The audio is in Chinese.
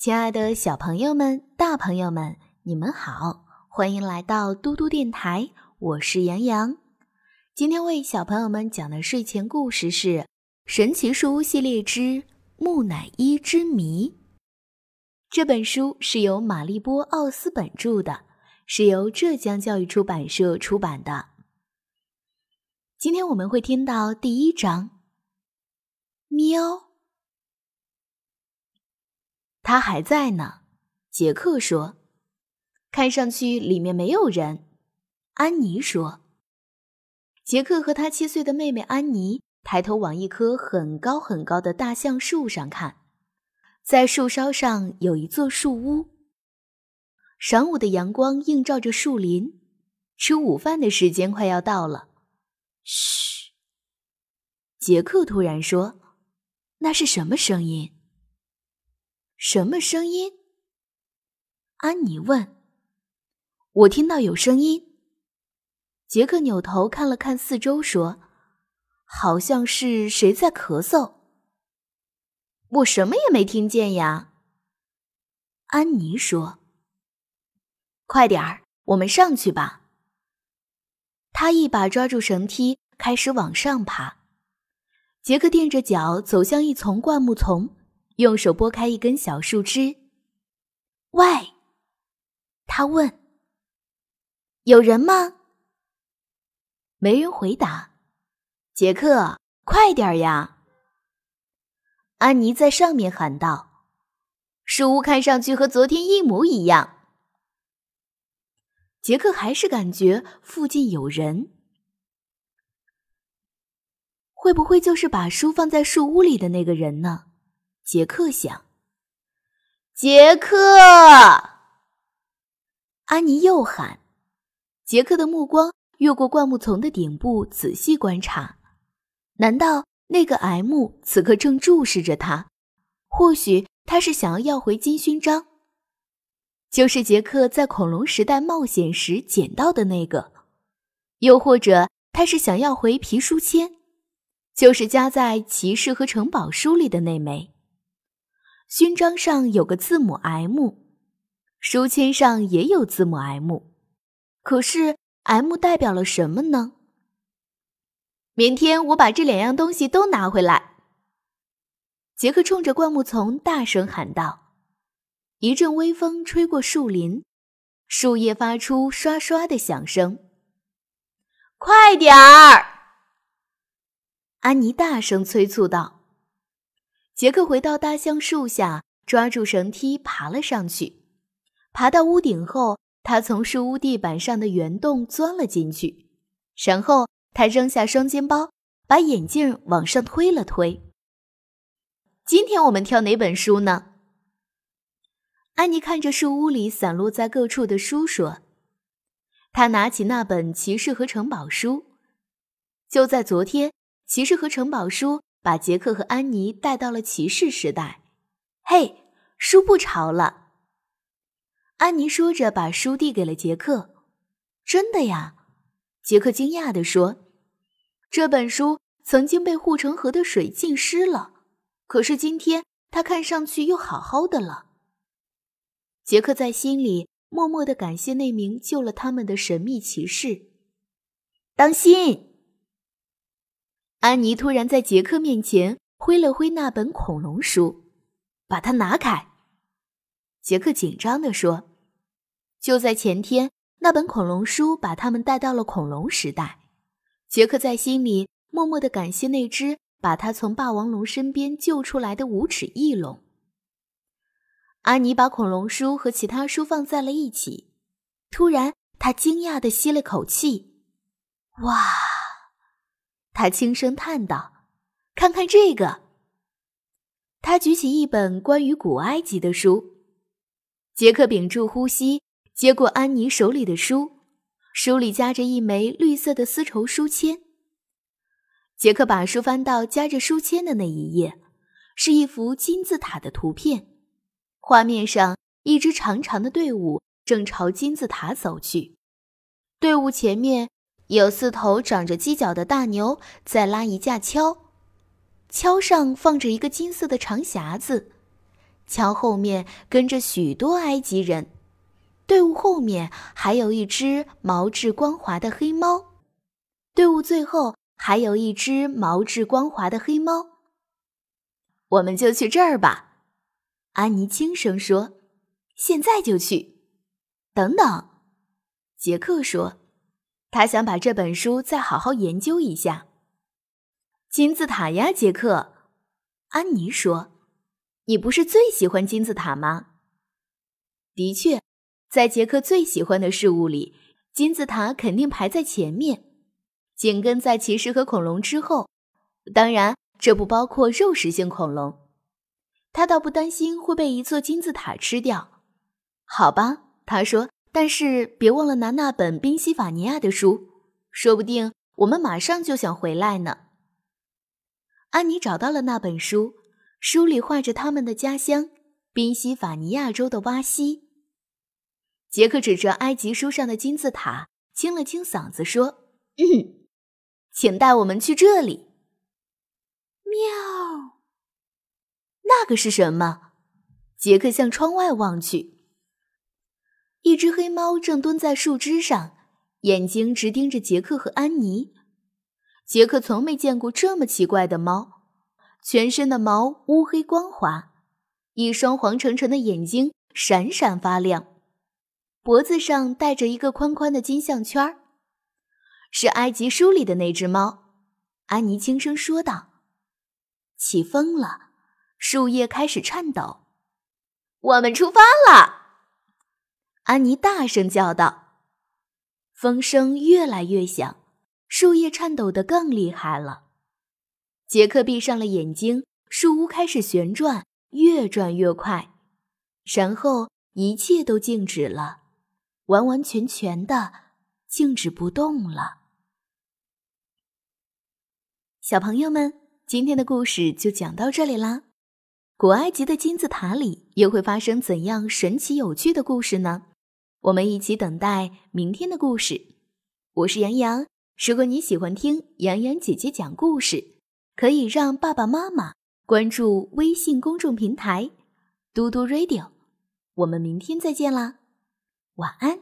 亲爱的小朋友们、大朋友们，你们好，欢迎来到嘟嘟电台，我是杨洋。今天为小朋友们讲的睡前故事是《神奇树屋系列之木乃伊之谜》。这本书是由玛丽波·奥斯本著的，是由浙江教育出版社出版的。今天我们会听到第一章。喵。他还在呢，杰克说：“看上去里面没有人。”安妮说：“杰克和他七岁的妹妹安妮抬头往一棵很高很高的大橡树上看，在树梢上有一座树屋。晌午的阳光映照着树林，吃午饭的时间快要到了。”嘘，杰克突然说：“那是什么声音？”什么声音？安妮问。我听到有声音。杰克扭头看了看四周，说：“好像是谁在咳嗽。”我什么也没听见呀。安妮说：“快点儿，我们上去吧。”他一把抓住绳梯，开始往上爬。杰克垫着脚走向一丛灌木丛。用手拨开一根小树枝。喂，他问：“有人吗？”没人回答。杰克，快点呀！安妮在上面喊道：“树屋看上去和昨天一模一样。”杰克还是感觉附近有人，会不会就是把书放在树屋里的那个人呢？杰克想。杰克，安妮又喊。杰克的目光越过灌木丛的顶部，仔细观察。难道那个 M 此刻正注视着他？或许他是想要要回金勋章，就是杰克在恐龙时代冒险时捡到的那个；又或者他是想要回皮书签，就是夹在骑士和城堡书里的那枚。勋章上有个字母 M，书签上也有字母 M，可是 M 代表了什么呢？明天我把这两样东西都拿回来。杰克冲着灌木丛大声喊道。一阵微风吹过树林，树叶发出刷刷的响声。快点儿！安妮大声催促道。杰克回到大橡树下，抓住绳梯爬了上去。爬到屋顶后，他从树屋地板上的圆洞钻了进去。然后他扔下双肩包，把眼镜往上推了推。今天我们挑哪本书呢？安妮看着树屋里散落在各处的书说：“他拿起那本《骑士和城堡》书。就在昨天，《骑士和城堡》书。”把杰克和安妮带到了骑士时代。嘿，书不潮了。安妮说着，把书递给了杰克。真的呀？杰克惊讶地说：“这本书曾经被护城河的水浸湿了，可是今天它看上去又好好的了。”杰克在心里默默的感谢那名救了他们的神秘骑士。当心！安妮突然在杰克面前挥了挥那本恐龙书，把它拿开。杰克紧张地说：“就在前天，那本恐龙书把他们带到了恐龙时代。”杰克在心里默默的感谢那只把他从霸王龙身边救出来的无齿翼龙。安妮把恐龙书和其他书放在了一起，突然，她惊讶的吸了口气：“哇！”他轻声叹道：“看看这个。”他举起一本关于古埃及的书。杰克屏住呼吸，接过安妮手里的书，书里夹着一枚绿色的丝绸书签。杰克把书翻到夹着书签的那一页，是一幅金字塔的图片。画面上，一支长长的队伍正朝金字塔走去，队伍前面。有四头长着犄角的大牛在拉一架橇，橇上放着一个金色的长匣子，瞧后面跟着许多埃及人，队伍后面还有一只毛质光滑的黑猫，队伍最后还有一只毛质光滑的黑猫。我们就去这儿吧，安妮轻声说：“现在就去。”等等，杰克说：“他想把这本书再好好研究一下。”金字塔呀，杰克，安妮说：“你不是最喜欢金字塔吗？”的确，在杰克最喜欢的事物里，金字塔肯定排在前面，紧跟在骑士和恐龙之后。当然，这不包括肉食性恐龙。他倒不担心会被一座金字塔吃掉。好吧，他说。但是别忘了拿那本宾夕法尼亚的书，说不定我们马上就想回来呢。安妮找到了那本书，书里画着他们的家乡——宾夕法尼亚州的洼西。杰克指着埃及书上的金字塔，清了清嗓子说：“嗯，请带我们去这里。”喵，那个是什么？杰克向窗外望去，一只黑猫正蹲在树枝上，眼睛直盯着杰克和安妮。杰克从没见过这么奇怪的猫，全身的毛乌黑光滑，一双黄澄澄的眼睛闪闪发亮，脖子上戴着一个宽宽的金项圈是埃及书里的那只猫。安妮轻声说道：“起风了，树叶开始颤抖，我们出发了！”安妮大声叫道。风声越来越响。树叶颤抖得更厉害了。杰克闭上了眼睛，树屋开始旋转，越转越快，然后一切都静止了，完完全全的静止不动了。小朋友们，今天的故事就讲到这里啦。古埃及的金字塔里又会发生怎样神奇有趣的故事呢？我们一起等待明天的故事。我是杨洋。如果你喜欢听杨洋姐姐讲故事，可以让爸爸妈妈关注微信公众平台“嘟嘟 radio”。我们明天再见啦，晚安。